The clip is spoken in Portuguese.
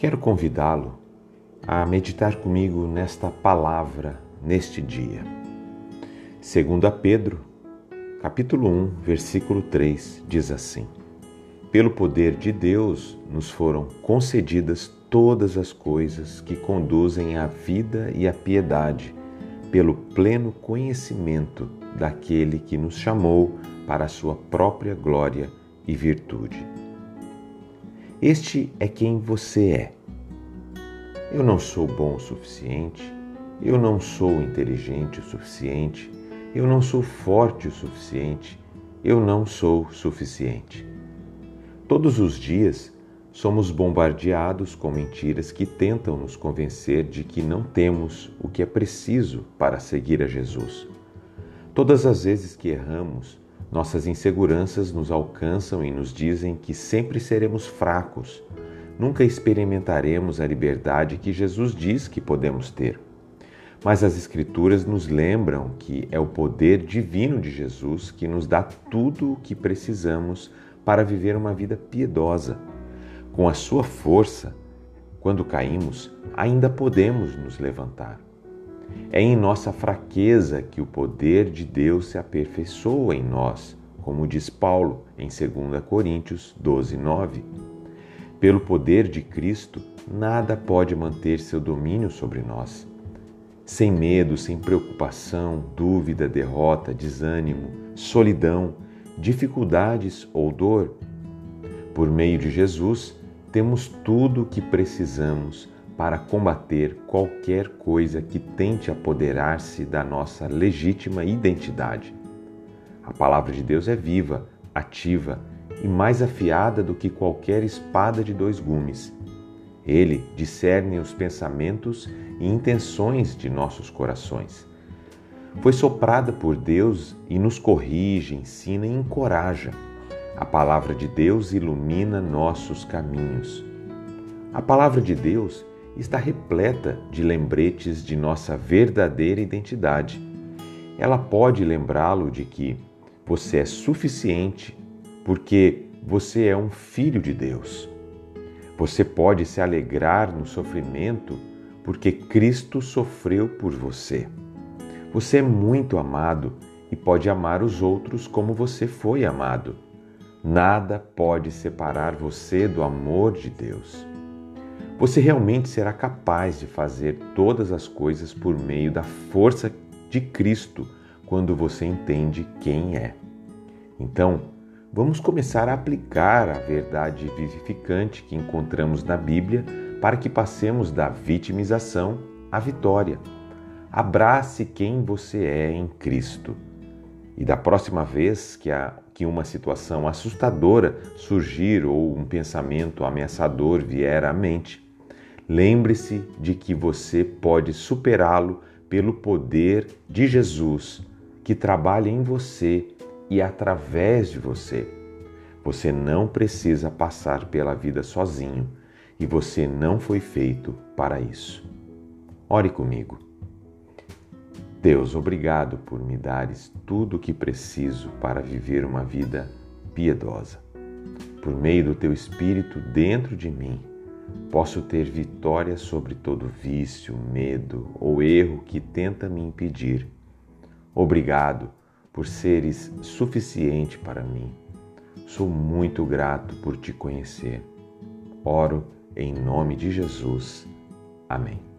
Quero convidá-lo a meditar comigo nesta palavra neste dia. Segundo a Pedro, capítulo 1, versículo 3, diz assim: Pelo poder de Deus nos foram concedidas todas as coisas que conduzem à vida e à piedade, pelo pleno conhecimento daquele que nos chamou para a sua própria glória e virtude. Este é quem você é. Eu não sou bom o suficiente, eu não sou inteligente o suficiente, eu não sou forte o suficiente, eu não sou suficiente. Todos os dias somos bombardeados com mentiras que tentam nos convencer de que não temos o que é preciso para seguir a Jesus. Todas as vezes que erramos, nossas inseguranças nos alcançam e nos dizem que sempre seremos fracos, nunca experimentaremos a liberdade que Jesus diz que podemos ter. Mas as Escrituras nos lembram que é o poder divino de Jesus que nos dá tudo o que precisamos para viver uma vida piedosa. Com a sua força, quando caímos, ainda podemos nos levantar. É em nossa fraqueza que o poder de Deus se aperfeiçoa em nós, como diz Paulo em 2 Coríntios 12, 9. Pelo poder de Cristo, nada pode manter seu domínio sobre nós. Sem medo, sem preocupação, dúvida, derrota, desânimo, solidão, dificuldades ou dor, por meio de Jesus, temos tudo o que precisamos para combater qualquer coisa que tente apoderar-se da nossa legítima identidade. A palavra de Deus é viva, ativa e mais afiada do que qualquer espada de dois gumes. Ele discerne os pensamentos e intenções de nossos corações. Foi soprada por Deus e nos corrige, ensina e encoraja. A palavra de Deus ilumina nossos caminhos. A palavra de Deus está repleta de lembretes de nossa verdadeira identidade. Ela pode lembrá-lo de que você é suficiente porque você é um filho de Deus. Você pode se alegrar no sofrimento porque Cristo sofreu por você. Você é muito amado e pode amar os outros como você foi amado. Nada pode separar você do amor de Deus. Você realmente será capaz de fazer todas as coisas por meio da força de Cristo quando você entende quem é. Então, vamos começar a aplicar a verdade vivificante que encontramos na Bíblia para que passemos da vitimização à vitória. Abrace quem você é em Cristo. E da próxima vez que, a, que uma situação assustadora surgir ou um pensamento ameaçador vier à mente, Lembre-se de que você pode superá-lo pelo poder de Jesus que trabalha em você e através de você. Você não precisa passar pela vida sozinho e você não foi feito para isso. Ore comigo. Deus, obrigado por me dares tudo o que preciso para viver uma vida piedosa. Por meio do teu Espírito dentro de mim, posso ter vitória sobre todo vício, medo ou erro que tenta me impedir. Obrigado por seres suficiente para mim. Sou muito grato por te conhecer. Oro em nome de Jesus. Amém.